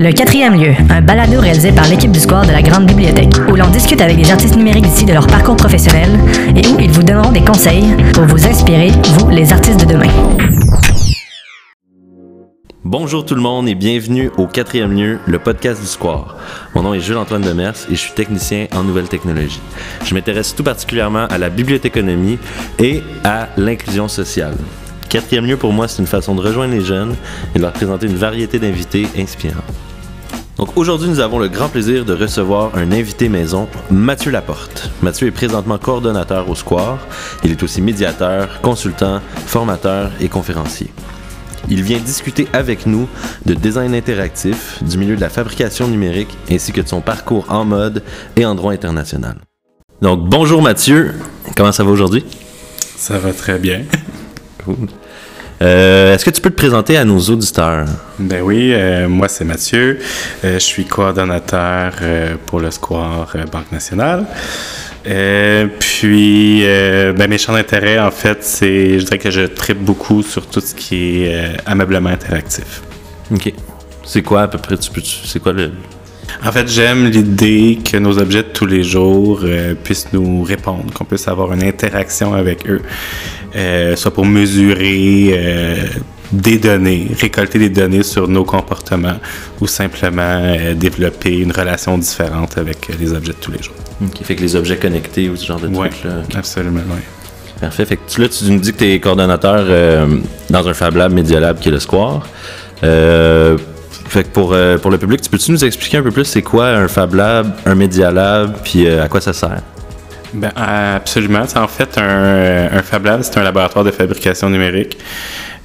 Le quatrième lieu, un balado réalisé par l'équipe du Square de la Grande Bibliothèque, où l'on discute avec des artistes numériques d'ici de leur parcours professionnel et où ils vous donneront des conseils pour vous inspirer, vous, les artistes de demain. Bonjour tout le monde et bienvenue au quatrième lieu, le podcast du Square. Mon nom est Jules-Antoine Demers et je suis technicien en nouvelles technologies. Je m'intéresse tout particulièrement à la bibliothéconomie et à l'inclusion sociale. Quatrième lieu pour moi, c'est une façon de rejoindre les jeunes et de leur présenter une variété d'invités inspirants. Donc aujourd'hui, nous avons le grand plaisir de recevoir un invité maison, Mathieu Laporte. Mathieu est présentement coordonnateur au Square. Il est aussi médiateur, consultant, formateur et conférencier. Il vient discuter avec nous de design interactif, du milieu de la fabrication numérique ainsi que de son parcours en mode et en droit international. Donc bonjour Mathieu, comment ça va aujourd'hui? Ça va très bien. Euh, Est-ce que tu peux te présenter à nos auditeurs? Ben oui, euh, moi c'est Mathieu. Euh, je suis coordonnateur pour le Square Banque Nationale. Puis, ben, mes champs d'intérêt, en fait, c'est, je dirais que je tripe beaucoup sur tout ce qui est ameublement interactif. Ok. C'est quoi à peu près? Tu peux, tu- c'est quoi le. En fait, j'aime l'idée que nos objets de tous les jours euh, puissent nous répondre, qu'on puisse avoir une interaction avec eux, euh, soit pour mesurer euh, des données, récolter des données sur nos comportements ou simplement euh, développer une relation différente avec euh, les objets de tous les jours. Ok. Fait que les objets connectés ou ce genre de Ouais, trucs là. ok. absolument, oui. Parfait. Fait que tu- là, tu nous dis que tu es coordonnateur euh, dans un Fab Lab, Media Lab qui est le Square. Euh, fait que pour, euh, pour le public, tu peux-tu nous expliquer un peu plus c'est quoi un Fab Lab, un Media Lab, puis euh, à quoi ça sert? Ben, absolument. C'est en fait un, un Fab Lab, c'est un laboratoire de fabrication numérique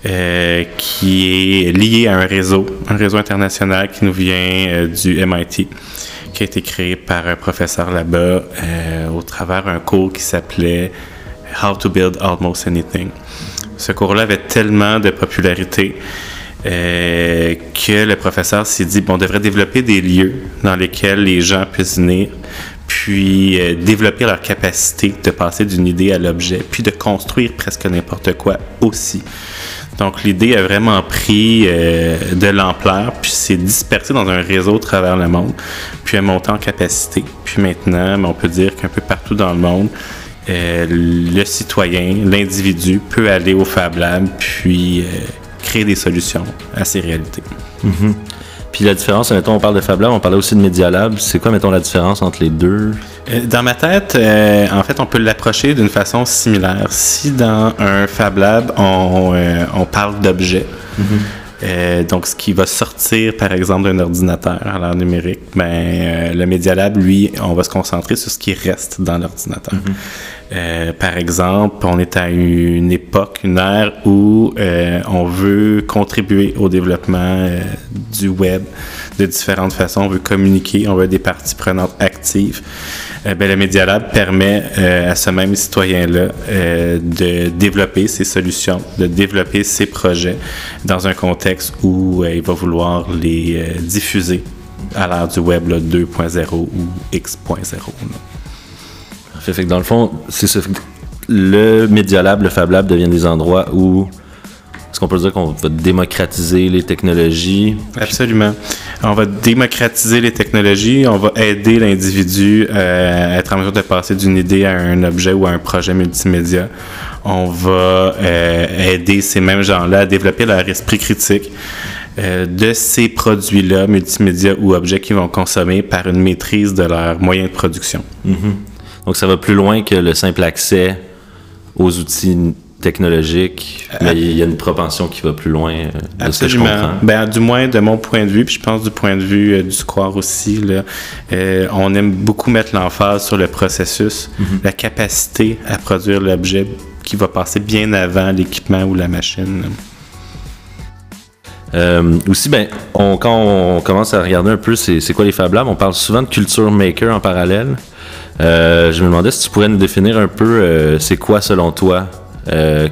euh, qui est lié à un réseau, un réseau international qui nous vient euh, du MIT, qui a été créé par un professeur là-bas euh, au travers d'un cours qui s'appelait How to Build Almost Anything. Ce cours-là avait tellement de popularité que le professeur s'est dit bon, on devrait développer des lieux dans lesquels les gens puissent venir, puis euh, développer leur capacité de passer d'une idée à l'objet, puis de construire presque n'importe quoi aussi. Donc l'idée a vraiment pris euh, de l'ampleur, puis s'est dispersée dans un réseau à travers le monde, puis a monté en capacité. Puis maintenant, ben, on peut dire qu'un peu partout dans le monde, euh, le citoyen, l'individu peut aller au Fab Lab, puis créer des solutions à ces réalités. Puis la différence, mettons, on parle de Fab Lab, on parlait aussi de Media Lab. C'est quoi, mettons, la différence entre les deux? Euh, Dans ma tête, euh, en fait, on peut l'approcher d'une façon similaire. Si dans un Fab Lab, on, euh, on parle d'objets, euh, donc ce qui va sortir, par exemple, d'un ordinateur à l'ère numérique, ben, euh, le Media Lab, lui, on va se concentrer sur ce qui reste dans l'ordinateur. Euh, par exemple, on est à une époque, une ère où on veut contribuer au développement du web de différentes façons. On veut communiquer, on veut des parties prenantes actives. Euh, ben, le Media Lab permet euh, à ce même citoyen-là euh, de développer ses solutions, de développer ses projets dans un contexte où il va vouloir les diffuser à l'ère du web là, 2.0 ou X.0. là. Fait, dans le fond, c'est. Le Media Lab, le Fab Lab deviennent des endroits où. Est-ce qu'on peut dire qu'on va démocratiser les technologies? Absolument. On va démocratiser les technologies, on va aider l'individu euh, à être en mesure de passer d'une idée à un objet ou à un projet multimédia. On va euh, aider ces mêmes gens-là à développer leur esprit critique euh, de ces produits-là, multimédia ou objets qu'ils vont consommer par une maîtrise de leurs moyens de production. Donc ça va plus loin que le simple accès aux outils technologiques, mais il y a une propension qui va plus loin euh, de ce que je Absolument. comprends. Ben, du moins, de mon point de vue, puis je pense du point de vue euh, du Square aussi, là, euh, on aime beaucoup mettre l'emphase sur le processus, la capacité à produire l'objet qui va passer bien avant l'équipement ou la machine. Euh, aussi, ben, on, quand on commence à regarder un peu c'est quoi les Fab Labs, on parle souvent de culture maker en parallèle. Je me demandais si tu pourrais nous définir un peu c'est quoi selon toi, euh,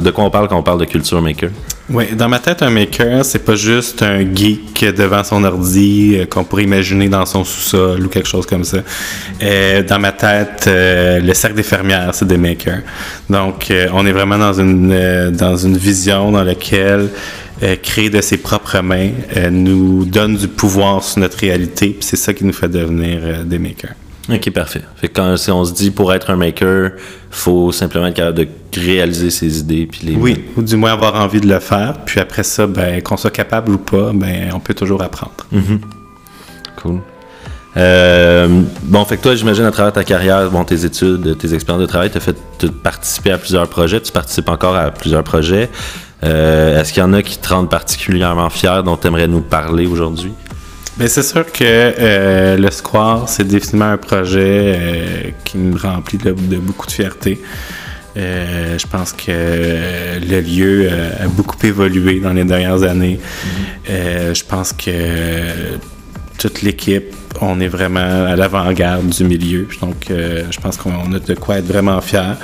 de quoi on parle quand on parle de culture maker? Oui, dans ma tête, un maker, c'est pas juste un geek devant son ordi euh, qu'on pourrait imaginer dans son sous-sol ou quelque chose comme ça. Euh, dans ma tête, le cercle des fermières, c'est des makers. Donc, on est vraiment dans une, dans une vision dans laquelle créer de ses propres mains, nous donne du pouvoir sur notre réalité, c'est ça qui nous fait devenir des makers. Ok, parfait. Fait que quand si on se dit pour être un maker, faut simplement être capable de réaliser ses idées puis les. Oui, ou du moins avoir envie de le faire. Puis après ça, ben, qu'on soit capable ou pas, ben, on peut toujours apprendre. Mhm. Cool. Euh, bon, fait que toi, j'imagine à travers ta carrière, bon, tes études, tes expériences de travail, tu as fait t'as participé à plusieurs projets, tu participes encore à plusieurs projets. Euh, Est-ce qu'il y en a qui te rendent particulièrement fier, dont tu aimerais nous parler aujourd'hui? Bien, c'est sûr que euh, le Square, c'est définitivement un projet euh, qui me remplit de, de beaucoup de fierté. Euh, je pense que le lieu a beaucoup évolué dans les dernières années. Euh, je pense que toute l'équipe, on est vraiment à l'avant-garde du milieu. Donc, je pense qu'on a de quoi être vraiment fiers.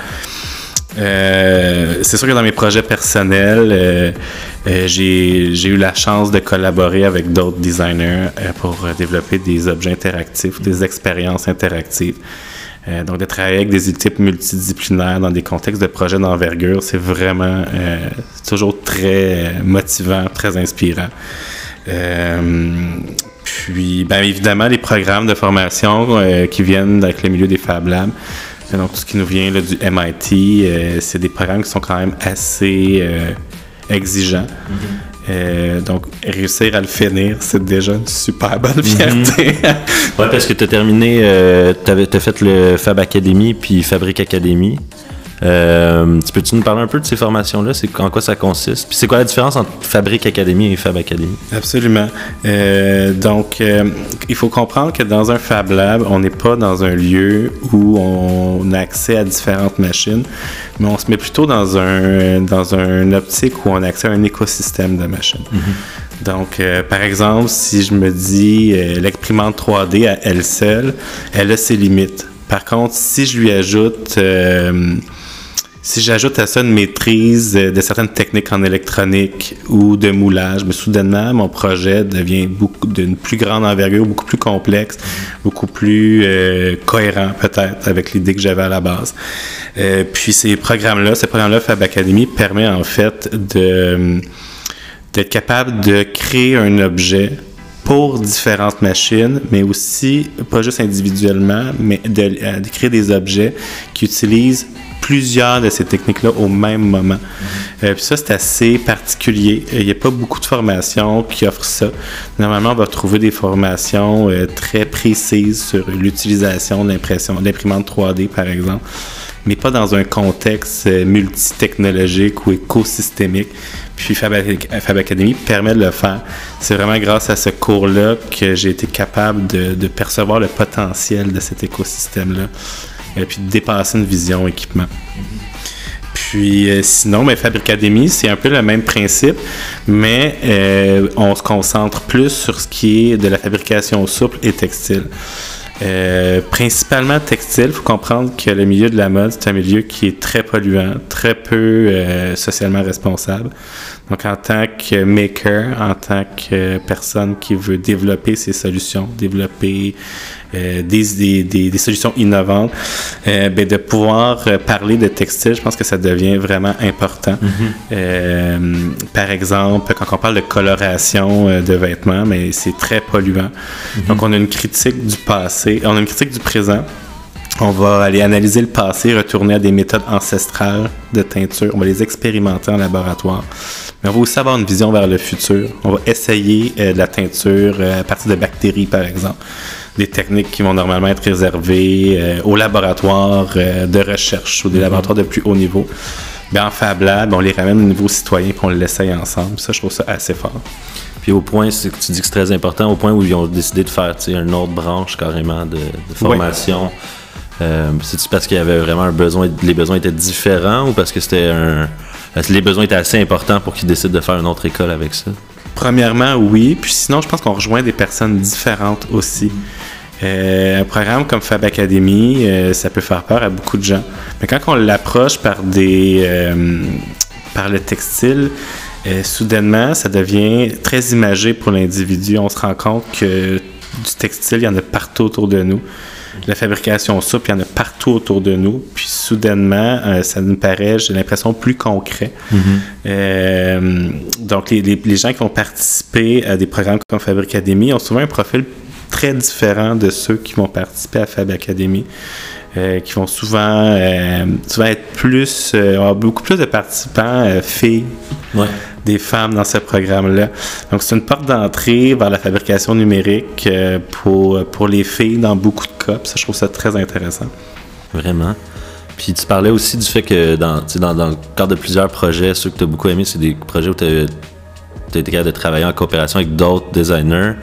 Euh, c'est sûr que dans mes projets personnels, euh, euh, j'ai eu la chance de collaborer avec d'autres designers pour développer des objets interactifs, des expériences interactives. Donc, de travailler avec des équipes multidisciplinaires dans des contextes de projets d'envergure, c'est vraiment toujours très motivant, très inspirant. Puis, ben, évidemment, les programmes de formation qui viennent avec le milieu des Fab Labs. Donc, tout ce qui nous vient là, du MIT, euh, c'est des programmes qui sont quand même assez euh, exigeants. Euh, donc, réussir à le finir, c'est déjà une super bonne fierté. Ouais, parce que tu as terminé, tu as fait le Fab Academy puis Fabric Academy. Euh, tu peux-tu nous parler un peu de ces formations-là? C'est en quoi ça consiste? Puis c'est quoi la différence entre Fabric Academy et Fab Academy? Absolument. Euh, donc, euh, il faut comprendre que dans un Fab Lab, on n'est pas dans un lieu où on a accès à différentes machines, mais on se met plutôt dans un dans un optique où on a accès à un écosystème de machines. Donc, euh, par exemple, si je me dis l'imprimante 3D à elle seule, elle a ses limites. Par contre, si je lui ajoute euh, si j'ajoute à ça une maîtrise euh, de certaines techniques en électronique ou de moulage, mais soudainement, mon projet devient beaucoup d'une plus grande envergure, beaucoup plus complexe, beaucoup plus euh, cohérent peut-être avec l'idée que j'avais à la base. Euh, puis ces programmes-là, ces programmes-là, Fab Academy permet en fait d'être capable de créer un objet pour différentes machines, mais aussi, pas juste individuellement, mais de créer des objets qui utilisent plusieurs de ces techniques-là au même moment. Euh, puis ça, c'est assez particulier. Euh, Il n'y a pas beaucoup de formations qui offrent ça. Normalement, on va trouver des formations euh, très précises sur l'utilisation de l'impression, l'imprimante 3D, par exemple, mais pas dans un contexte euh, multitechnologique ou écosystémique. Puis Fab, Ac- Fab Academy permet de le faire. C'est vraiment grâce à ce cours-là que j'ai été capable de percevoir le potentiel de cet écosystème-là, et puis dépasser une vision équipement. Puis euh, sinon, mais Fab Academy, c'est un peu le même principe, mais euh, on se concentre plus sur ce qui est de la fabrication souple et textile. Euh, principalement textile, il faut comprendre que le milieu de la mode, c'est un milieu qui est très polluant, très peu euh, socialement responsable. Donc, en tant que maker, en tant que personne qui veut développer ses solutions, développer des, des, solutions innovantes, euh, ben, de pouvoir euh, parler de textile, je pense que ça devient vraiment important. Euh, par exemple, quand on parle de coloration euh, de vêtements, mais c'est très polluant. Donc, on a une critique du passé, on a une critique du présent. On va aller analyser le passé, retourner à des méthodes ancestrales de teinture. On va les expérimenter en laboratoire. Mais on va aussi avoir une vision vers le futur. On va essayer euh, de la teinture euh, à partir de bactéries, par exemple. Des techniques qui vont normalement être réservées euh, aux laboratoires euh, de recherche ou des laboratoires de plus haut niveau. Ben, en Fab Lab, on les ramène au niveau citoyen et on l'essaye ensemble. Ça, je trouve ça assez fort. Puis au point, c'est que tu dis que c'est très important, au point où ils ont décidé de faire une autre branche carrément de, de formation. Euh, C'est-tu parce qu'il y avait vraiment un besoin, les besoins étaient différents ou parce que c'était un. les besoins étaient assez importants pour qu'ils décident de faire une autre école avec ça? Premièrement, oui. Puis sinon, je pense qu'on rejoint des personnes différentes aussi. Euh, un programme comme Fab Academy, euh, ça peut faire peur à beaucoup de gens. Mais quand on l'approche par des euh, par le textile, soudainement, ça devient très imagé pour l'individu. On se rend compte que du textile, il y en a partout autour de nous. La fabrication souple, il y en a partout autour de nous. Puis soudainement, euh, ça nous paraît, j'ai l'impression, plus concret. Euh, donc, les, les- les gens qui vont participer à des programmes comme Fab Academy ont souvent un profil très différent de ceux qui vont participer à Fab Academy. Euh, qui vont souvent, euh, souvent être plus, euh, avoir beaucoup plus de participants filles Ouais. des femmes dans ce programme-là. Donc, c'est une porte d'entrée vers la fabrication numérique pour, pour les filles dans beaucoup de cas. Puis ça, je trouve ça très intéressant. Vraiment. Puis tu parlais aussi du fait que dans, dans, dans le cadre de plusieurs projets, ceux que tu as beaucoup aimés, c'est des projets où tu as, été capable de travailler en coopération avec d'autres designers.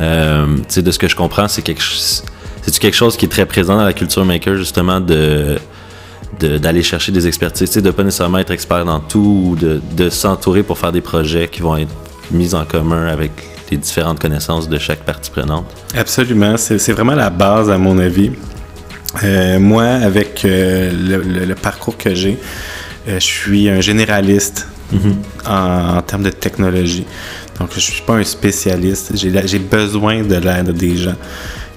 De ce que je comprends, c'est quelque chose. C'est quelque chose qui est très présent dans la culture maker, justement, de de- d'aller chercher des expertises, de pas nécessairement être expert dans tout, ou de, de s'entourer pour faire des projets qui vont être mis en commun avec les différentes connaissances de chaque partie prenante? Absolument. C'est vraiment la base, à mon avis. Euh, moi, avec euh, le, le- le parcours que j'ai, euh, je suis un généraliste en, en termes de technologie. Donc, je suis pas un spécialiste. J'ai besoin de l'aide des gens.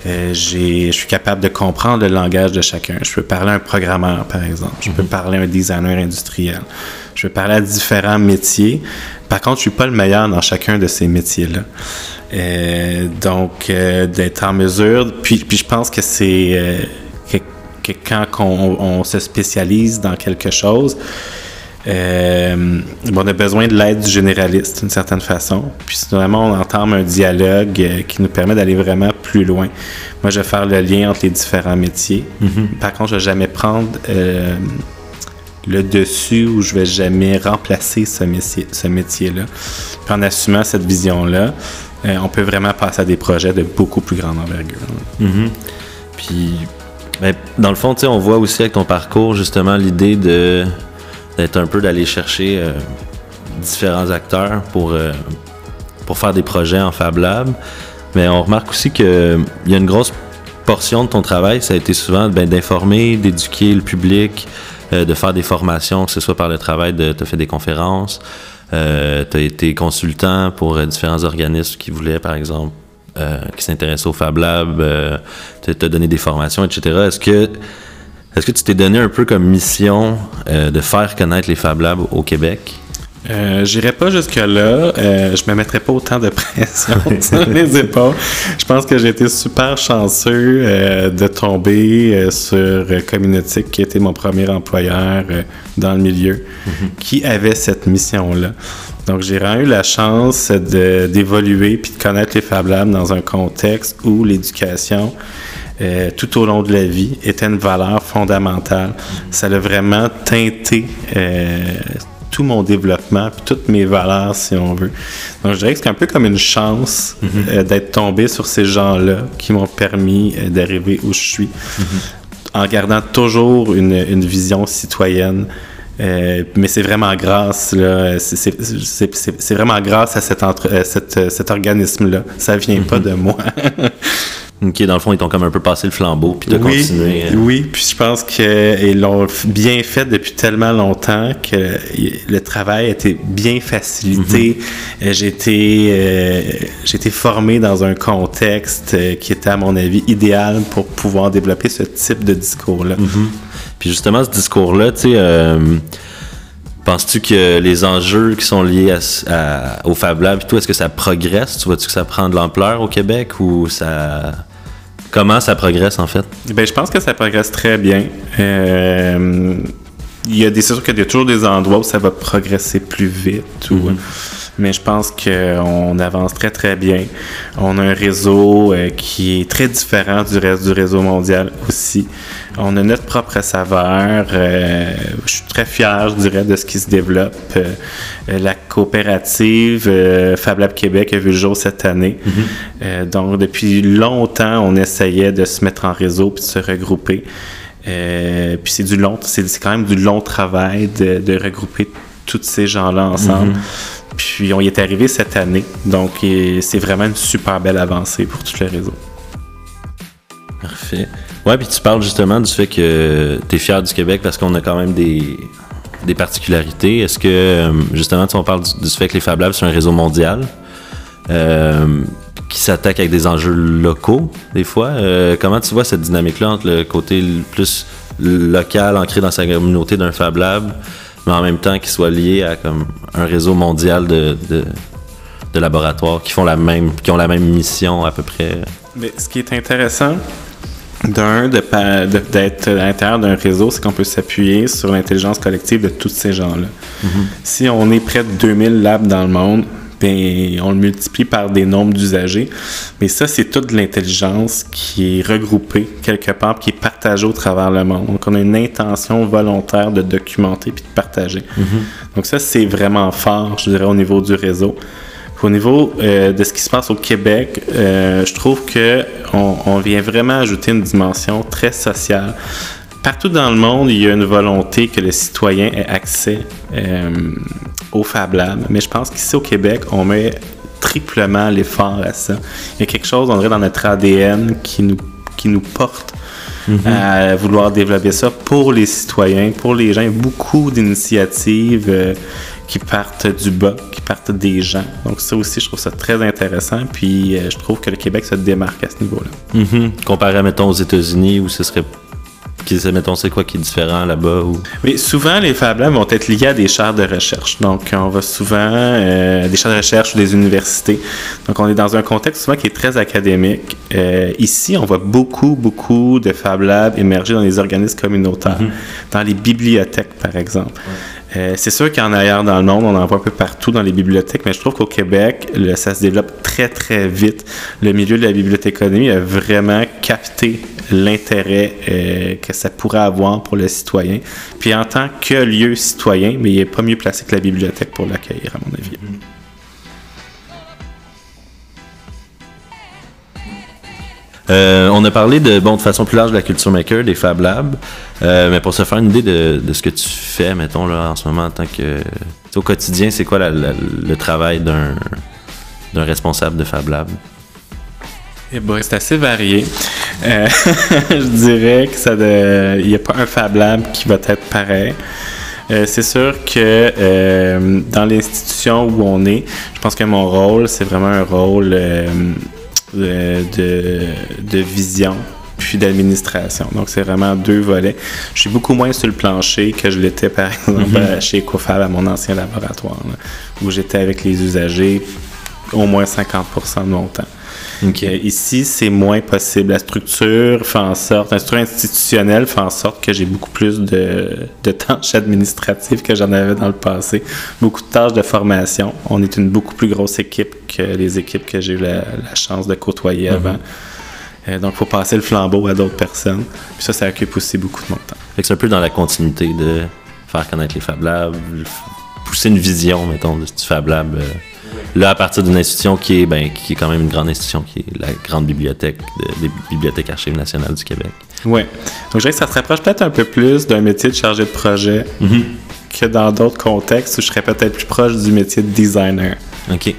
Euh, je suis capable de comprendre le langage de chacun. Je peux parler à un programmeur, par exemple. Je peux parler à un designer industriel. Je peux parler à différents métiers. Par contre, je suis pas le meilleur dans chacun de ces métiers-là. Euh, donc, euh, d'être en mesure, puis, puis je pense que c'est euh, que, que quand on, on se spécialise dans quelque chose, euh, on a besoin de l'aide du généraliste d'une certaine façon. Puis vraiment, on entame un dialogue euh, qui nous permet d'aller vraiment plus loin. Moi, je vais faire le lien entre les différents métiers. Par contre, je vais jamais prendre euh, le dessus ou je vais jamais remplacer ce métier, ce métier-là. Puis en assumant cette vision-là, euh, on peut vraiment passer à des projets de beaucoup plus grande envergure. Puis, ben, dans le fond, on voit aussi avec ton parcours, justement, l'idée de d'être un peu d'aller chercher euh, différents acteurs pour, euh, pour faire des projets en Fab Lab. Mais on remarque aussi qu'il y a une grosse portion de ton travail, ça a été souvent ben, d'informer, d'éduquer le public, euh, de faire des formations, que ce soit par le travail de, as fait des conférences, euh, tu as été consultant pour euh, différents organismes qui voulaient, par exemple, euh, qui s'intéressent au Fab Lab, euh, tu as donné des formations, etc. Est-ce que, est-ce que tu t'es donné un peu comme mission euh, de faire connaître les Fab Labs au Québec? Euh, J'irai pas jusque-là. Euh, je me mettrai pas autant de pression sur les épaules. Je pense que j'ai été super chanceux euh, de tomber sur Communautique, qui était mon premier employeur dans le milieu, qui avait cette mission-là. Donc, j'ai vraiment eu la chance d'évoluer puis de connaître les Fab Labs dans un contexte où l'éducation euh, tout au long de la vie était une valeur fondamentale. Ça a vraiment teinté euh, tout mon développement, puis toutes mes valeurs, si on veut. Donc, je dirais que c'est un peu comme une chance euh, d'être tombé sur ces gens-là qui m'ont permis d'arriver où je suis, en gardant toujours une, une vision citoyenne. Euh, mais c'est vraiment grâce, là, c'est- vraiment grâce à cet, entre- cet, cet organisme-là. Ça vient pas de moi. Ok, dans le fond, ils t'ont comme un peu passé le flambeau, puis de oui, continuer. euh, oui, puis je pense qu'ils l'ont bien fait depuis tellement longtemps que le travail a été bien facilité. Euh, J'ai été, euh, j'ai été formé dans un contexte euh, qui était, à mon avis, idéal pour pouvoir développer ce type de discours-là. Puis justement, ce discours-là, tu sais, euh, penses-tu que les enjeux qui sont liés à, ce- à- au Fab Lab, et tout, est-ce que ça progresse? Tu vois-tu que ça prend de l'ampleur au Québec ou ça... Comment ça progresse en fait? Ben, je pense que ça progresse très bien. Euh, il y a des, c'est sûr qu'il y a toujours des endroits où ça va progresser plus vite. ou- mais je pense qu'on avance très, très bien. On a un réseau euh, qui est très différent du reste du réseau mondial aussi. On a notre propre saveur. euh, je suis très fier, je dirais, de ce qui se développe. Euh, la coopérative Fab Lab Québec a vu le jour cette année. Euh, donc, depuis longtemps, on essayait de se mettre en réseau puis de se regrouper. Euh, puis c'est du long, c'est quand même du long travail de, de regrouper tous ces gens-là ensemble. Puis on y est arrivé cette année. Donc, c'est vraiment une super belle avancée pour tout le réseau. Parfait. Ouais, puis tu parles justement du fait que tu es fier du Québec parce qu'on a quand même des, des particularités. Est-ce que, euh, justement, tu on parle du, fait que les Fab Labs, c'est un réseau mondial. Euh, qui s'attaquent avec des enjeux locaux, des fois. Euh, comment tu vois cette dynamique-là entre le côté plus local, ancré dans sa communauté d'un Fab Lab, mais en même temps qui soit lié à comme un réseau mondial de, de, laboratoires qui font la même, qui ont la même mission à peu près? Mais ce qui est intéressant, d'un, d'être à l'intérieur d'un réseau, c'est qu'on peut s'appuyer sur l'intelligence collective de tous ces gens-là. Mm-hmm. Si on est près de 2000 labs dans le monde, ben, on le multiplie par des nombres d'usagers. Mais ça, c'est toute l'intelligence qui est regroupée quelque part, qui est partagée au travers le monde. Donc, on a une intention volontaire de documenter puis de partager. Mm-hmm. Donc, ça, c'est vraiment fort, je dirais, au niveau du réseau. Au niveau euh, de ce qui se passe au Québec, euh, je trouve que on, vient vraiment ajouter une dimension très sociale. Partout dans le monde, il y a une volonté que le citoyen ait accès euh, au Fab Lab, mais je pense qu'ici au Québec, on met triplement l'effort à ça. Il y a quelque chose, on dirait, dans notre ADN qui nous, qui nous porte mm-hmm. à vouloir développer ça pour les citoyens, pour les gens. Il y a beaucoup d'initiatives qui partent du bas, qui partent des gens. Donc ça aussi, je trouve ça très intéressant. Puis euh, je trouve que le Québec se démarque à ce niveau-là. Mm-hmm. Comparé, mettons, aux États-Unis, où ce serait mettons, c'est quoi qui est différent là-bas? Ou... Oui, souvent, les Fab Labs vont être liés à des chaires de recherche. Donc, on va souvent, euh, des chaires de recherche ou des universités. Donc, on est dans un contexte souvent qui est très académique. Euh, ici, on voit beaucoup, beaucoup de Fab Labs émerger dans les organismes communautaires, mm-hmm. dans les bibliothèques, par exemple. Euh, c'est sûr qu'en ailleurs dans le monde, on en voit un peu partout dans les bibliothèques, mais je trouve qu'au Québec, ça se développe très, très vite. Le milieu de la bibliothéconomie a vraiment capté l'intérêt euh, que ça pourrait avoir pour le citoyen. Puis en tant que lieu citoyen, mais il n'est pas mieux placé que la bibliothèque pour l'accueillir, à mon avis. Euh, on a parlé de, bon, de façon plus large de la culture maker, des Fab Labs, euh, mais pour se faire une idée de, ce que tu fais, mettons, là, en ce moment, en tant que. Au quotidien, c'est quoi le travail d'un responsable de Fab Lab? Eh ben, c'est assez varié. Euh, je dirais que ça il n'y a pas un Fab Lab qui va être pareil. c'est sûr que dans l'institution où on est, je pense que mon rôle, c'est vraiment un rôle de, de, vision puis d'administration. Donc, c'est vraiment deux volets. Je suis beaucoup moins sur le plancher que je l'étais, par exemple, mhm. chez Ecofab, à mon ancien laboratoire, où j'étais avec les usagers au moins 50% de mon temps. Ici, c'est moins possible. La structure fait en sorte, la structure institutionnelle fait en sorte que j'ai beaucoup plus de, de tâches administratives que j'en avais dans le passé. Beaucoup de tâches de formation. On est une beaucoup plus grosse équipe que les équipes que j'ai eu la, chance de côtoyer mhm. avant. Euh, donc, il faut passer le flambeau à d'autres personnes. Puis ça, ça occupe aussi beaucoup de mon temps. c'est un peu dans la continuité de faire connaître les Fab Labs, pousser une vision, mettons, du Fab Lab. Euh, là, à partir d'une institution qui est, ben, qui est quand même une grande institution, qui est la grande bibliothèque des bibliothèques archives nationales du Québec. Oui. Donc, je dirais que ça se rapproche peut-être un peu plus d'un métier de chargé de projet mhm. que dans d'autres contextes où je serais peut-être plus proche du métier de designer. OK.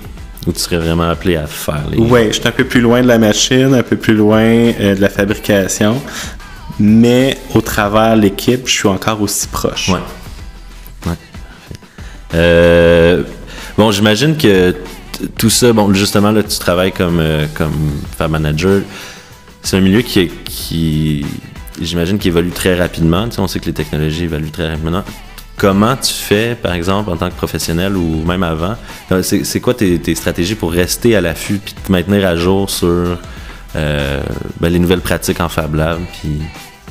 Où tu serais vraiment appelé à faire les. Oui, je suis un peu plus loin de la machine, un peu plus loin euh, de la fabrication, mais au travers l'équipe, je suis encore aussi proche. Oui. Ouais. Euh, Bon, j'imagine que tout ça, bon, justement, là, tu travailles comme, euh, comme Fab Manager. C'est un milieu qui, qui j'imagine, qui évolue très rapidement. On sait que les technologies évoluent très rapidement. Comment tu fais, par exemple, en tant que professionnel ou même avant, euh, c'est quoi tes, stratégies pour rester à l'affût puis te maintenir à jour sur euh, ben, les nouvelles pratiques en Fab Lab? Puis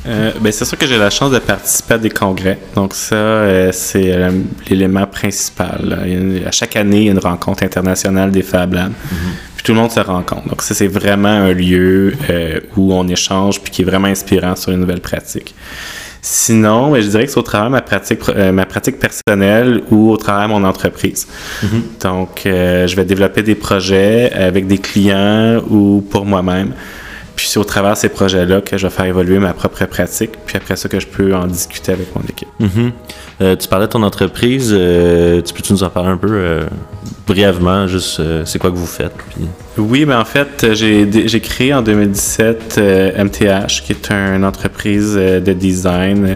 euh, ben, c'est sûr que j'ai la chance de participer à des congrès. Donc ça, euh, c'est euh, l'élément principal. à chaque année, il y a une rencontre internationale des Fab Labs. Mm-hmm. Puis tout le monde se rencontre. Donc ça, c'est vraiment un lieu où on échange puis qui est vraiment inspirant sur une nouvelle pratique. Sinon, ben, je dirais que c'est au travers de ma pratique, ma pratique personnelle ou au travers de mon entreprise. Mm-hmm. Donc, je vais développer des projets avec des clients ou pour moi-même. Puis c'est au travers de ces projets-là que je vais faire évoluer ma propre pratique, puis après ça que je peux en discuter avec mon équipe. Mm-hmm. Euh, tu parlais de ton entreprise. euh, tu peux-tu nous en parler un peu euh, brièvement, juste c'est quoi que vous faites? puis- Oui, mais en fait, j'ai créé en 2017 euh, MTH, qui est une entreprise de design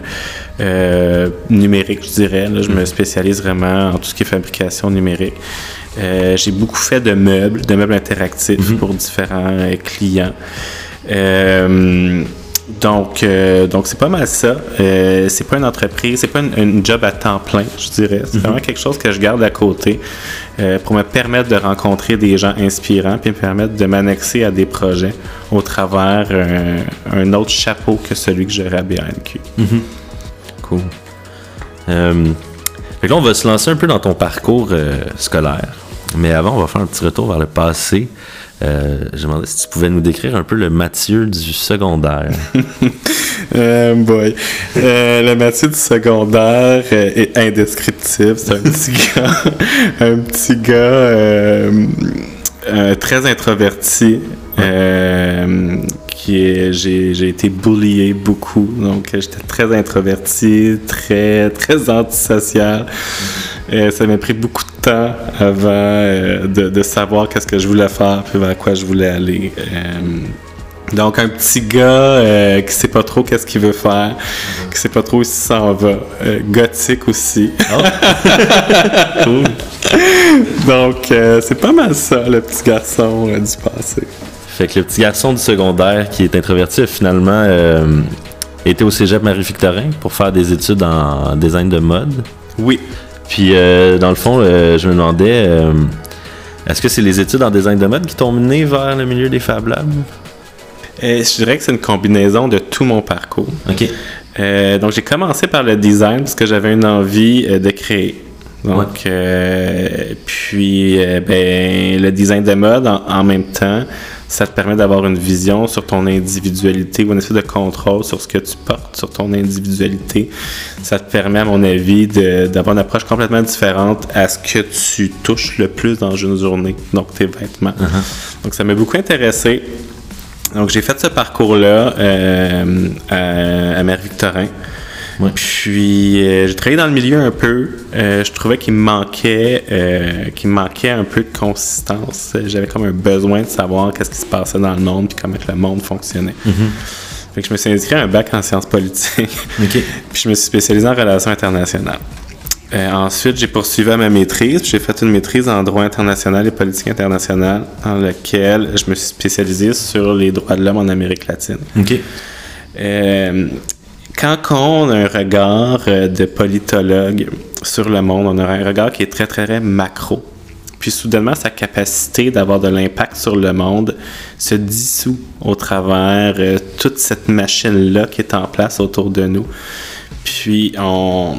numérique, je dirais. Là, je me spécialise vraiment en tout ce qui est fabrication numérique. Euh, j'ai beaucoup fait de meubles, de meubles interactifs pour différents euh, clients. Euh, donc, euh, donc c'est pas mal ça. Euh, c'est pas une entreprise, c'est pas une, une job à temps plein, je dirais. C'est vraiment quelque chose que je garde à côté euh, pour me permettre de rencontrer des gens inspirants puis me permettre de m'annexer à des projets au travers un autre chapeau que celui que j'aurais à BNQ. Cool. Euh, fait que là, on va se lancer un peu dans ton parcours scolaire. Mais avant, on va faire un petit retour vers le passé. Euh, je demandais si tu pouvais nous décrire un peu le Mathieu du secondaire. Euh, boy. Euh, le Mathieu du secondaire est indescriptible. C'est un petit gars, un petit gars euh, très introverti. Qui est, j'ai, été bullié beaucoup, donc euh, j'étais très introverti, très très antisocial. Euh, ça m'a pris beaucoup de temps avant euh, de, de savoir qu'est-ce que je voulais faire puis vers quoi je voulais aller. Euh, donc, un petit gars euh, qui sait pas trop qu'est-ce qu'il veut faire, qui sait pas trop où il s'en va. Gothique aussi. cool. Donc, c'est pas mal ça, le petit garçon du passé. Fait que le petit garçon du secondaire qui est introverti a finalement euh, été au cégep Marie-Victorin pour faire des études en design de mode. Oui. Puis, euh, dans le fond, euh, je me demandais, est-ce que c'est les études en design de mode qui t'ont mené vers le milieu des Fab Labs? Je dirais que c'est une combinaison de tout mon parcours. OK. Donc, j'ai commencé par le design parce que j'avais une envie de créer. Donc, euh, puis, euh, ben, le design de mode, en, en même temps, ça te permet d'avoir une vision sur ton individualité ou une espèce de contrôle sur ce que tu portes, sur ton individualité. Ça te permet, à mon avis, d'avoir une approche complètement différente à ce que tu touches le plus dans une journée, donc tes vêtements. Donc, ça m'a beaucoup intéressé. Donc, j'ai fait ce parcours-là euh, à, à Marie-Victorin. Ouais. Puis, euh, j'ai travaillé dans le milieu un peu. Euh, je trouvais qu'il me manquait, euh, qu'il me manquait un peu de consistance. J'avais comme un besoin de savoir qu'est-ce qui se passait dans le monde puis comment le monde fonctionnait. Fait que je me suis inscrit à un bac en sciences politiques. Puis je me suis spécialisé en relations internationales. Ensuite, j'ai poursuivi à ma maîtrise. J'ai fait une maîtrise en droit international et politique internationale, dans laquelle je me suis spécialisé sur les droits de l'homme en Amérique latine. OK. Euh, quand on a un regard euh, de politologue sur le monde, on a un regard qui est très, très, très macro. Puis soudainement, sa capacité d'avoir de l'impact sur le monde se dissout au travers euh, toute cette machine-là qui est en place autour de nous. Puis, on,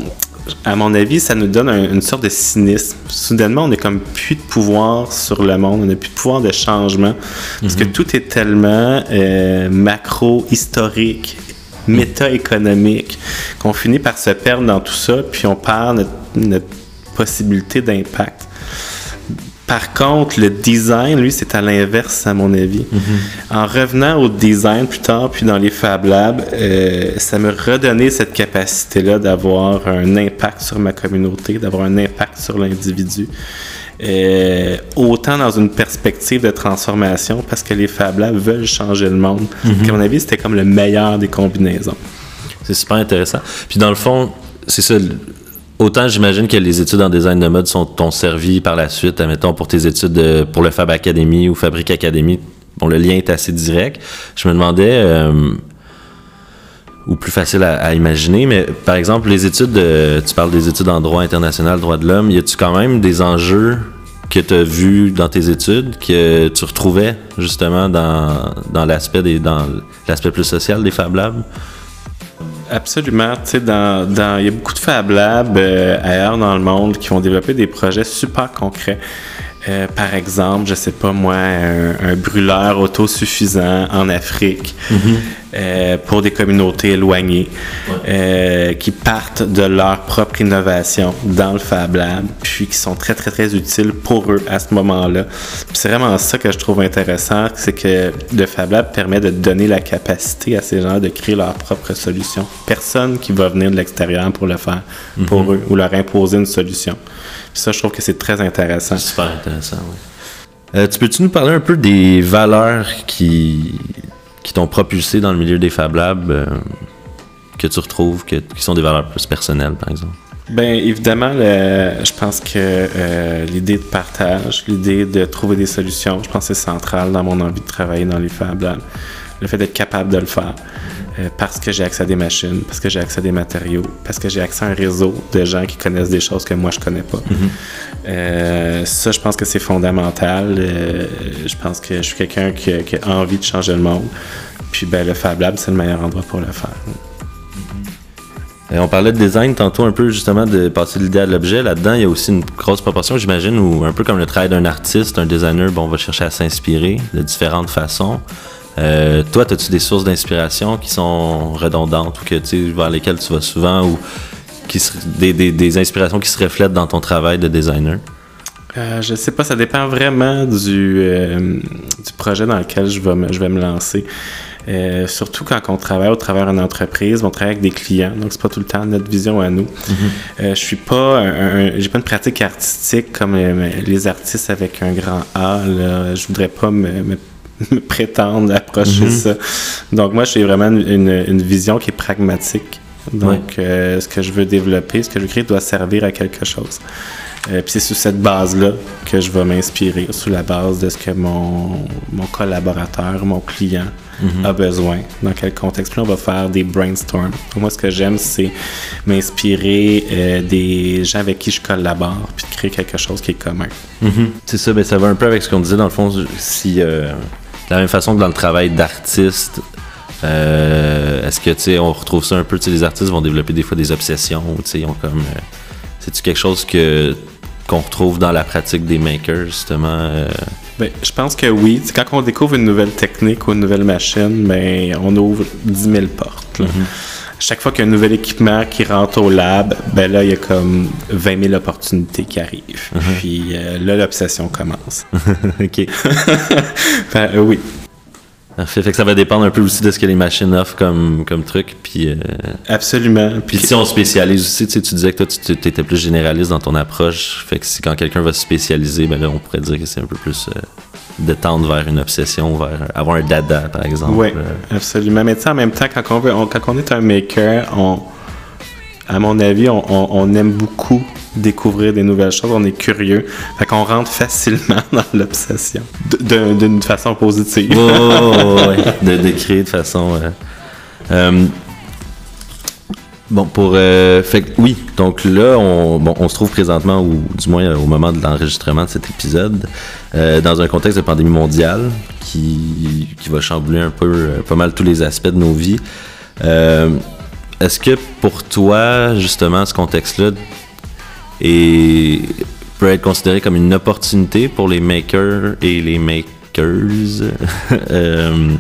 à mon avis, ça nous donne un- une sorte de cynisme. Soudainement, on n'a comme plus de pouvoir sur le monde, on n'a plus de pouvoir de changement, parce que tout est tellement euh, macro, historique, méta-économique, qu'on finit par se perdre dans tout ça, puis on perd notre, notre possibilité d'impact. Par contre, le design, lui, c'est à l'inverse, à mon avis. En revenant au design plus tard, puis dans les Fab Labs, euh, ça me redonnait cette capacité-là d'avoir un impact sur ma communauté, d'avoir un impact sur l'individu. Euh, autant dans une perspective de transformation, parce que les Fab Labs veulent changer le monde. À mon avis, c'était comme le meilleur des combinaisons. C'est super intéressant. Puis dans le fond, c'est ça. Autant j'imagine que les études en design de mode sont t'ont servi par la suite, admettons pour tes études de- pour le Fab Academy ou Fabrique Academy. Bon, le lien est assez direct. Je me demandais, euh, ou plus facile à, imaginer, mais par exemple les études, de- tu parles des études en droit international, droit de l'homme, y a-tu quand même des enjeux que tu as vus dans tes études que tu retrouvais justement dans, dans l'aspect des dans l'aspect plus social des Fab Labs? Absolument. Sais, dans, dans- il y a beaucoup de Fab Labs euh, ailleurs dans le monde qui vont développer des projets super concrets. Euh, par exemple, je sais pas moi, un, un brûleur autosuffisant en Afrique. euh, pour des communautés éloignées euh, qui partent de leur propre innovation dans le Fab Lab, puis qui sont très, très, très utiles pour eux à ce moment-là. c'est vraiment ça que je trouve intéressant, c'est que le Fab Lab permet de donner la capacité à ces gens de créer leur propre solution. Personne qui va venir de l'extérieur pour le faire pour Mhm. eux ou leur imposer une solution. Ça, je trouve que c'est très intéressant. Super intéressant, oui. Euh, tu peux-tu nous parler un peu des valeurs qui, qui t'ont propulsé dans le milieu des Fab Labs, euh, que tu retrouves, que- qui sont des valeurs plus personnelles, par exemple? Bien, évidemment, le- je pense que euh, l'idée de partage, l'idée de trouver des solutions, je pense que c'est central dans mon envie de travailler dans les Fab Labs. Le fait d'être capable de le faire. euh, parce que j'ai accès à des machines, parce que j'ai accès à des matériaux, parce que j'ai accès à un réseau de gens qui connaissent des choses que moi je connais pas. Euh, ça, je pense que c'est fondamental. Euh, je pense que je suis quelqu'un qui, a- qui a envie de changer le monde. Puis ben, le Fab Lab, c'est le meilleur endroit pour le faire. Et on parlait de design tantôt un peu justement de passer de l'idée à l'objet. Là-dedans, il y a aussi une grosse proportion, j'imagine, où un peu comme le travail d'un artiste, un designer, bon, on va chercher à s'inspirer de différentes façons. Euh, toi, as-tu des sources d'inspiration qui sont redondantes ou que tu vers lesquelles tu vas souvent ou qui se- des, des- des inspirations qui se reflètent dans ton travail de designer? Euh, je sais pas, ça dépend vraiment du, euh, du projet dans lequel je vais me, je vais me lancer. Euh, surtout quand on travaille au travers d'une entreprise, on travaille avec des clients, donc c'est pas tout le temps notre vision à nous. Euh, je suis pas, j'ai pas une pratique artistique comme euh, les artistes avec un grand A. Là. Je voudrais pas me prétendre approcher ça. Donc moi, j'ai vraiment une, vision qui est pragmatique. Donc, euh, ce que je veux développer, ce que je veux créer doit servir à quelque chose. Euh, Puis c'est sur cette base-là que je vais m'inspirer, sur la base de ce que mon, mon collaborateur, mon client a besoin, dans quel contexte. Puis on va faire des brainstorms. Pour moi, ce que j'aime, c'est m'inspirer euh, des gens avec qui je collabore, puis de créer quelque chose qui est commun. C'est ça, ben ça va un peu avec ce qu'on disait dans le fond, si euh, de la même façon que dans le travail d'artiste, euh, est-ce que tu sais, on retrouve ça un peu, tu sais, les artistes vont développer des fois des obsessions, tu sais, ils ont comme, euh, c'est-tu quelque chose que qu'on retrouve dans la pratique des makers justement euh, Ben, je pense que oui. Quand on découvre une nouvelle technique ou une nouvelle machine, ben, on ouvre 10 000 portes. là. Chaque fois qu'il y a un nouvel équipement qui rentre au lab, ben là, il y a comme 20 000 opportunités qui arrivent. Puis euh, là, l'obsession commence. Ok. Ben, euh, oui, Parfait. Fait que ça va dépendre un peu aussi de ce que les machines offrent comme, comme truc. Puis, euh, absolument. puis si on spécialise aussi, tu sais, tu disais que toi, tu étais plus généraliste dans ton approche. Fait que si quand quelqu'un va se spécialiser, ben là, on pourrait dire que c'est un peu plus euh, de tendre vers une obsession, vers avoir un dada, par exemple. Oui, absolument. Mais tu sais, en même temps, quand on, veut, on- quand on est un maker, on, à mon avis, on, aime beaucoup découvrir des nouvelles choses. On est curieux. Fait qu'on rentre facilement dans l'obsession. D'une façon positive. Ouais, de, de créer de façon. euh, euh, bon, pour. euh, fait oui, donc là, on, se trouve présentement, ou du moins euh, au moment de l'enregistrement de cet épisode, dans un contexte de pandémie mondiale qui, qui va chambouler un peu, pas mal tous les aspects de nos vies. Est-ce que pour toi, justement, ce contexte-là peut être considéré comme une opportunité pour les makers et les makers? Euh,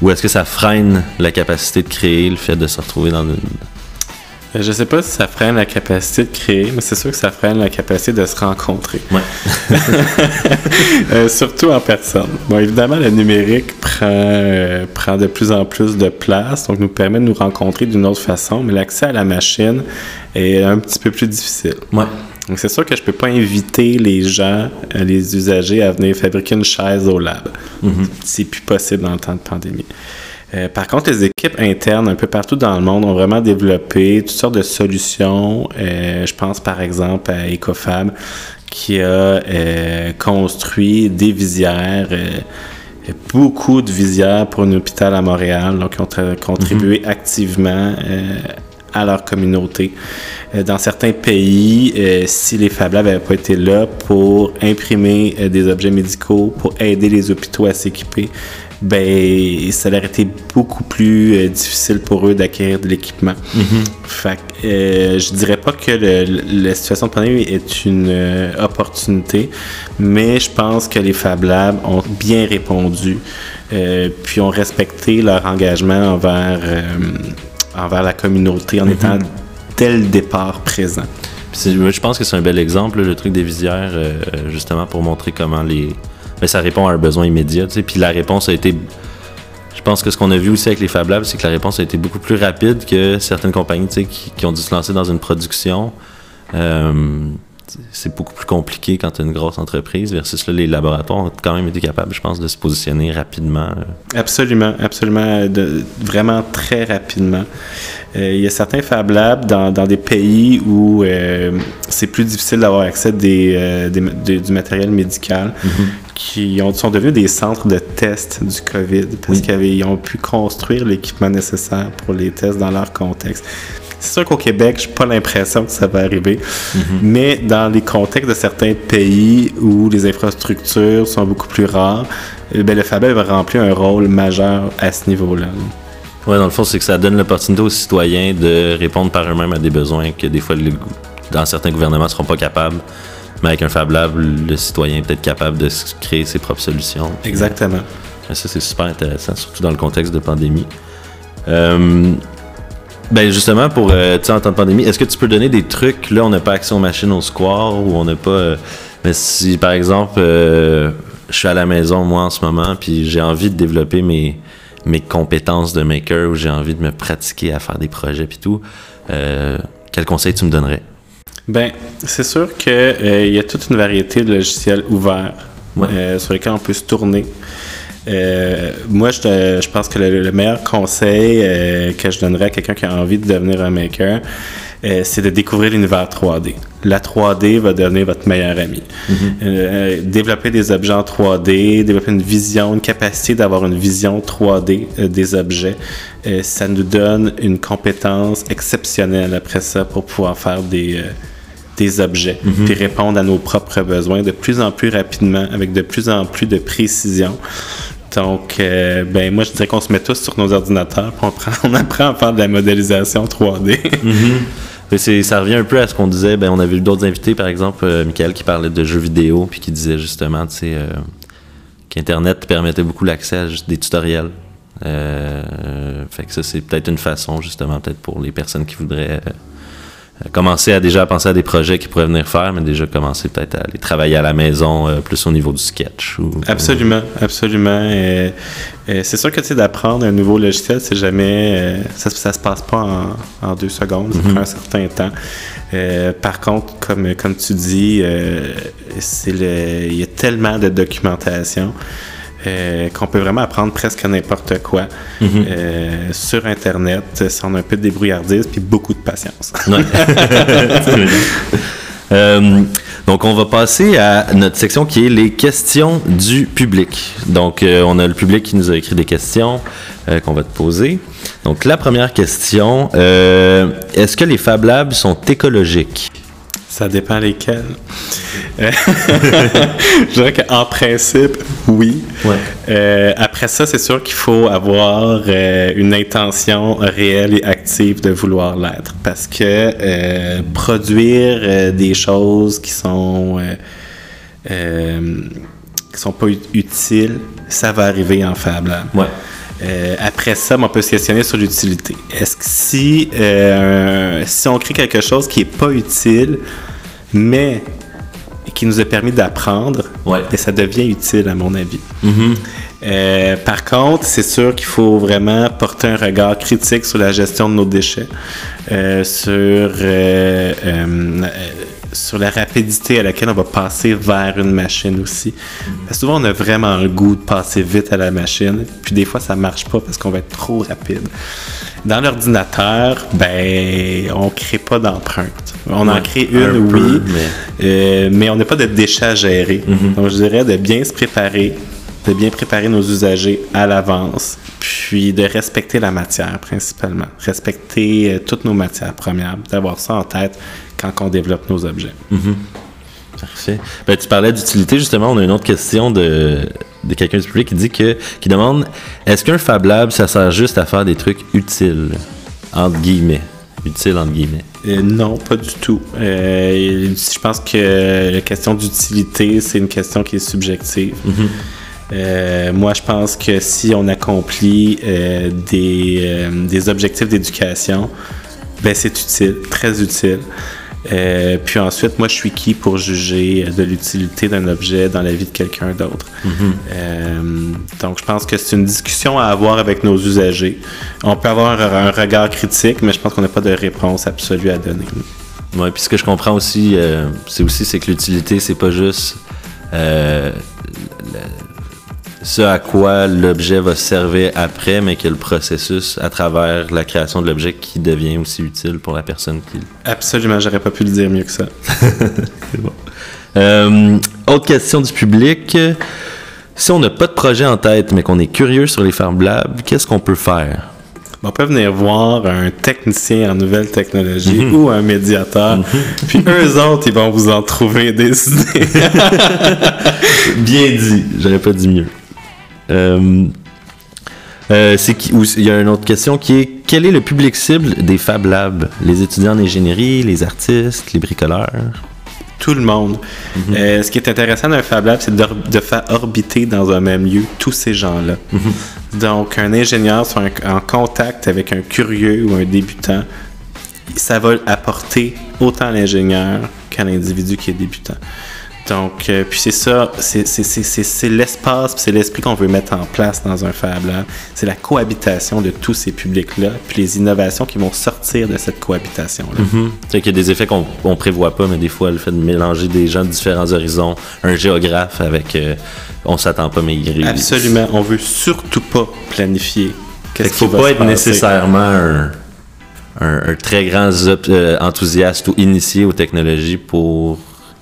ou est-ce que ça freine la capacité de créer, le fait de se retrouver dans une... Euh, Je sais pas si ça freine la capacité de créer, mais c'est sûr que ça freine la capacité de se rencontrer. Ouais. Euh, surtout en personne. Bon, évidemment, le numérique prend, euh, prend de plus en plus de place, donc nous permet de nous rencontrer d'une autre façon, mais l'accès à la machine est un petit peu plus difficile. Ouais. Donc, c'est sûr que je peux pas inviter les gens, les usagers, à venir fabriquer une chaise au lab. C'est plus possible dans le temps de pandémie. Euh, par contre, les équipes internes un peu partout dans le monde ont vraiment développé toutes sortes de solutions. Euh, je pense par exemple à Ecofab qui a euh, construit des visières. beaucoup de visières pour un hôpital à Montréal, donc ils ont contribué activement euh, à leur communauté. Euh, dans certains pays, euh, si les Fab Labs n'avaient pas été là pour imprimer des objets médicaux, pour aider les hôpitaux à s'équiper, ben ça aurait été beaucoup plus euh, difficile pour eux d'acquérir de l'équipement. Fait que, euh, je dirais pas que le- la situation de pandémie est une euh, opportunité, mais je pense que les Fab Labs ont bien répondu, puis ont respecté leur engagement envers, envers la communauté en étant dès le départ présent. Puis je pense que c'est un bel exemple, là, le truc des visières, justement pour montrer comment les. Ben, ça répond à un besoin immédiat. Puis la réponse a été. Je pense que ce qu'on a vu aussi avec les Fab Labs, c'est que la réponse a été beaucoup plus rapide que certaines compagnies qui, qui ont dû se lancer dans une production. Euh, c'est beaucoup plus compliqué quand tu as une grosse entreprise versus là, les laboratoires ont quand même été capables, je pense, de se positionner rapidement. Absolument, absolument, de- vraiment très rapidement. Euh, il y a certains Fab Labs dans, dans des pays où euh, c'est plus difficile d'avoir accès des, euh, des de- du matériel médical qui ont, sont devenus des centres de tests du COVID parce qu'ils ont pu construire l'équipement nécessaire pour les tests dans leur contexte. C'est sûr qu'au Québec, je n'ai pas l'impression que ça va arriver, mais dans les contextes de certains pays où les infrastructures sont beaucoup plus rares, ben, le Fab Lab va remplir un rôle majeur à ce niveau-là. Ouais, dans le fond, c'est que ça donne l'opportunité aux citoyens de répondre par eux-mêmes à des besoins que des fois, dans certains gouvernements ne seront pas capables. Mais avec un Fab Lab, le citoyen est peut-être capable de créer ses propres solutions. Exactement. Ça, c'est super intéressant, surtout dans le contexte de pandémie. Euh, ben justement, pour euh, tu sais, en temps de pandémie, est-ce que tu peux donner des trucs? Là, on n'a pas accès aux machines au square ou on n'a pas. euh, mais si, par exemple, euh, je suis à la maison, moi, en ce moment, puis j'ai envie de développer mes, mes compétences de maker ou j'ai envie de me pratiquer à faire des projets puis tout, quel conseil tu me donnerais? Ben, c'est sûr qu'il y a toute une variété de logiciels ouverts Ouais. euh, sur lesquels on peut se tourner. Euh, moi, je, je pense que le, le meilleur conseil euh, que je donnerais à quelqu'un qui a envie de devenir un maker, euh, c'est de découvrir l'univers 3D. La 3D va devenir votre meilleur ami. Euh, développer des objets en 3D, développer une vision, une capacité d'avoir une vision 3D euh, des objets, euh, ça nous donne une compétence exceptionnelle après ça pour pouvoir faire des, euh, des objets, puis répondre à nos propres besoins de plus en plus rapidement, avec de plus en plus de précision. Donc, euh, ben moi, je dirais qu'on se met tous sur nos ordinateurs, puis on, prend- on apprend à faire de la modélisation 3D. Mais c'est- ça revient un peu à ce qu'on disait. Ben, on avait eu d'autres invités, par exemple, euh, Michael qui parlait de jeux vidéo, puis qui disait justement, tu sais, euh, qu'Internet permettait beaucoup l'accès à des tutoriels. Euh, fait que ça, c'est peut-être une façon, justement, peut-être pour les personnes qui voudraient commencer à déjà penser à des projets qu'ils pourraient venir faire, mais déjà commencer peut-être à aller travailler à la maison, euh, plus au niveau du sketch. Ou, Absolument, absolument. Euh, euh, c'est sûr que tu sais, d'apprendre un nouveau logiciel, c'est jamais. euh, ça, ça se passe pas en, en deux secondes, ça prend un certain temps. Euh, par contre, comme, comme tu dis, euh, c'est il y a tellement de documentation. Euh, qu'on peut vraiment apprendre presque n'importe quoi euh, sur Internet, si on a un peu de débrouillardise puis beaucoup de patience. Euh, donc, on va passer à notre section qui est les questions du public. Donc, euh, on a le public qui nous a écrit des questions euh, qu'on va te poser. Donc, la première question, est-ce que les Fab Labs sont écologiques? Ça dépend lesquels. Euh, Je dirais qu'en principe, oui. Ouais. Euh, après ça, c'est sûr qu'il faut avoir euh, une intention réelle et active de vouloir l'être. Parce que euh, produire des choses qui sont qui sont pas ut- utiles, ça va arriver en Fab Lab. Ouais. Euh, après ça, on peut se questionner sur l'utilité. Est-ce que si, euh, si on crée quelque chose qui n'est pas utile, mais qui nous a permis d'apprendre, Ouais. ben, ça devient utile à mon avis. Euh, par contre, c'est sûr qu'il faut vraiment porter un regard critique sur la gestion de nos déchets, sur, sur la rapidité à laquelle on va passer vers une machine aussi. Parce que souvent, on a vraiment le goût de passer vite à la machine, puis des fois, ça marche pas parce qu'on va être trop rapide. Dans l'ordinateur, ben, on crée pas d'empreinte. On en crée un une, peu, oui, mais- euh, mais on n'a pas de déchets à gérer. Donc, je dirais de bien se préparer, de bien préparer nos usagers à l'avance, puis de respecter la matière principalement. Respecter euh, toutes nos matières premières, d'avoir ça en tête quand on développe nos objets. Parfait. Ben, tu parlais d'utilité, justement. On a une autre question de, de quelqu'un du public qui dit que, qui demande est-ce qu'un Fab Lab, ça sert juste à faire des trucs utiles? Entre guillemets. Utile, entre guillemets. Euh, non, pas du tout. Euh, je pense que la question d'utilité, c'est une question qui est subjective. Euh, moi, je pense que si on accomplit euh, des, euh, des objectifs d'éducation, ben c'est utile, très utile. Euh, puis ensuite, moi, je suis qui pour juger de l'utilité d'un objet dans la vie de quelqu'un d'autre? Euh, donc, je pense que c'est une discussion à avoir avec nos usagers. On peut avoir un, regard critique, mais je pense qu'on n'a pas de réponse absolue à donner. Ouais, puis ce que je comprends aussi, euh, c'est aussi c'est que l'utilité, c'est pas juste ce à quoi l'objet va servir après, mais que le processus à travers la création de l'objet qui devient aussi utile pour la personne qui. Absolument, j'aurais pas pu le dire mieux que ça. C'est bon. Euh, autre question du public. Si on n'a pas de projet en tête, mais qu'on est curieux sur les Fab Labs, qu'est-ce qu'on peut faire? On peut venir voir un technicien en nouvelles technologies ou un médiateur, puis eux autres, ils vont vous en trouver des idées. Bien dit, j'aurais pas dit mieux. Euh, euh, Il y a une autre question qui est quel est le public cible des Fab Labs? Les étudiants en ingénierie, les artistes, les bricoleurs? Tout le monde. Euh, ce qui est intéressant d'un Fab Lab, c'est de, faire orbiter dans un même lieu tous ces gens-là. Donc, un ingénieur soit en, en contact avec un curieux ou un débutant, ça va apporter autant à l'ingénieur qu'à l'individu qui est débutant. Donc, euh, puis c'est ça, c'est l'espace, c'est l'esprit qu'on veut mettre en place dans un Fab Lab. C'est la cohabitation de tous ces publics-là, puis les innovations qui vont sortir de cette cohabitation-là. C'est qu'il y a des effets qu'on on prévoit pas, mais des fois le fait de mélanger des gens de différents horizons, un géographe avec euh, on s'attend pas mais il Absolument. On veut surtout pas planifier. Qu'est-ce qu'il faut pas être passer. nécessairement un, un- un très grand euh, enthousiaste ou initié aux technologies pour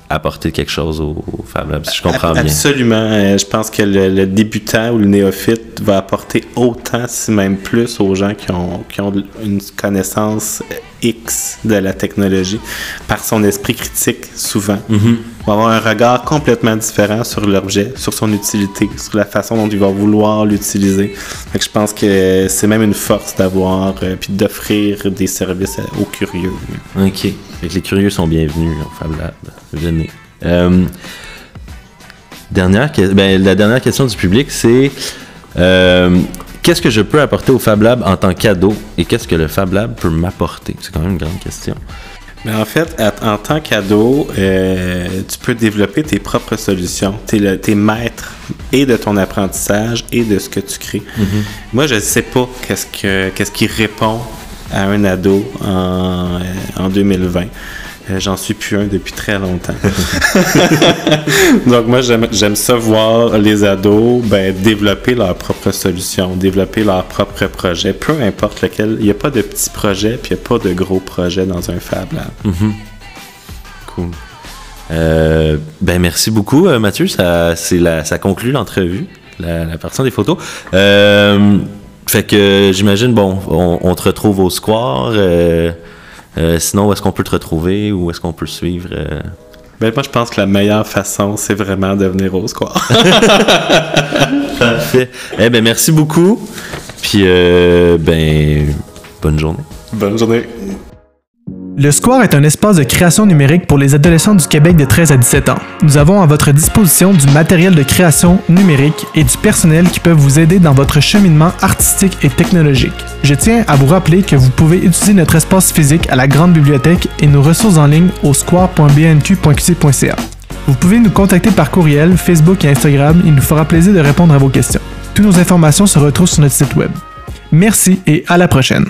apporter quelque chose au, au Fab Lab, si je comprends Ab- bien. Absolument. Euh, Je pense que le, le débutant ou le néophyte va apporter autant, si même plus, aux gens qui ont, qui ont une connaissance X de la technologie par son esprit critique, souvent. Mm-hmm. Va avoir un regard complètement différent sur l'objet, sur son utilité, sur la façon dont il va vouloir l'utiliser. Je pense que c'est même une force d'avoir, euh, puis d'offrir des services aux curieux. Ok. Fait que les curieux sont bienvenus au Fab Lab. Venez. Euh, dernière, ben, la dernière question du public, c'est euh, qu'est-ce que je peux apporter au Fab Lab en tant que cadeau et qu'est-ce que le Fab Lab peut m'apporter? C'est quand même une grande question. Mais en fait, en tant qu'ado, euh, tu peux développer tes propres solutions. Tu es, t'es maître et de ton apprentissage et de ce que tu crées. Moi, je ne sais pas qu'est-ce, que, qu'est-ce qui répond à un ado en, euh, en 2020. Euh, J'en suis plus un depuis très longtemps. Donc moi, j'aime, ça voir les ados ben, développer leurs propres solutions, développer leurs propres projets, peu importe lequel. Il n'y a pas de petits projets, puis il n'y a pas de gros projets dans un Fab Lab. Cool. Euh, ben merci beaucoup euh, Mathieu, ça, conclut l'entrevue, la, partie des photos. Fait que j'imagine, bon, on, te retrouve au square. Euh, sinon, où est-ce qu'on peut te retrouver ou est-ce qu'on peut suivre euh? Ben, moi, je pense que la meilleure façon, c'est vraiment de venir au square. Parfait. Eh ben merci beaucoup. Puis euh, ben bonne journée. Bonne journée. Le Square est un espace de création numérique pour les adolescents du Québec de 13 à 17 ans. Nous avons à votre disposition du matériel de création numérique et du personnel qui peuvent vous aider dans votre cheminement artistique et technologique. Je tiens à vous rappeler que vous pouvez utiliser notre espace physique à la grande bibliothèque et nos ressources en ligne au square.bnq.qc.ca. Vous pouvez nous contacter par courriel, Facebook et Instagram, il nous fera plaisir de répondre à vos questions. Toutes nos informations se retrouvent sur notre site web. Merci et à la prochaine.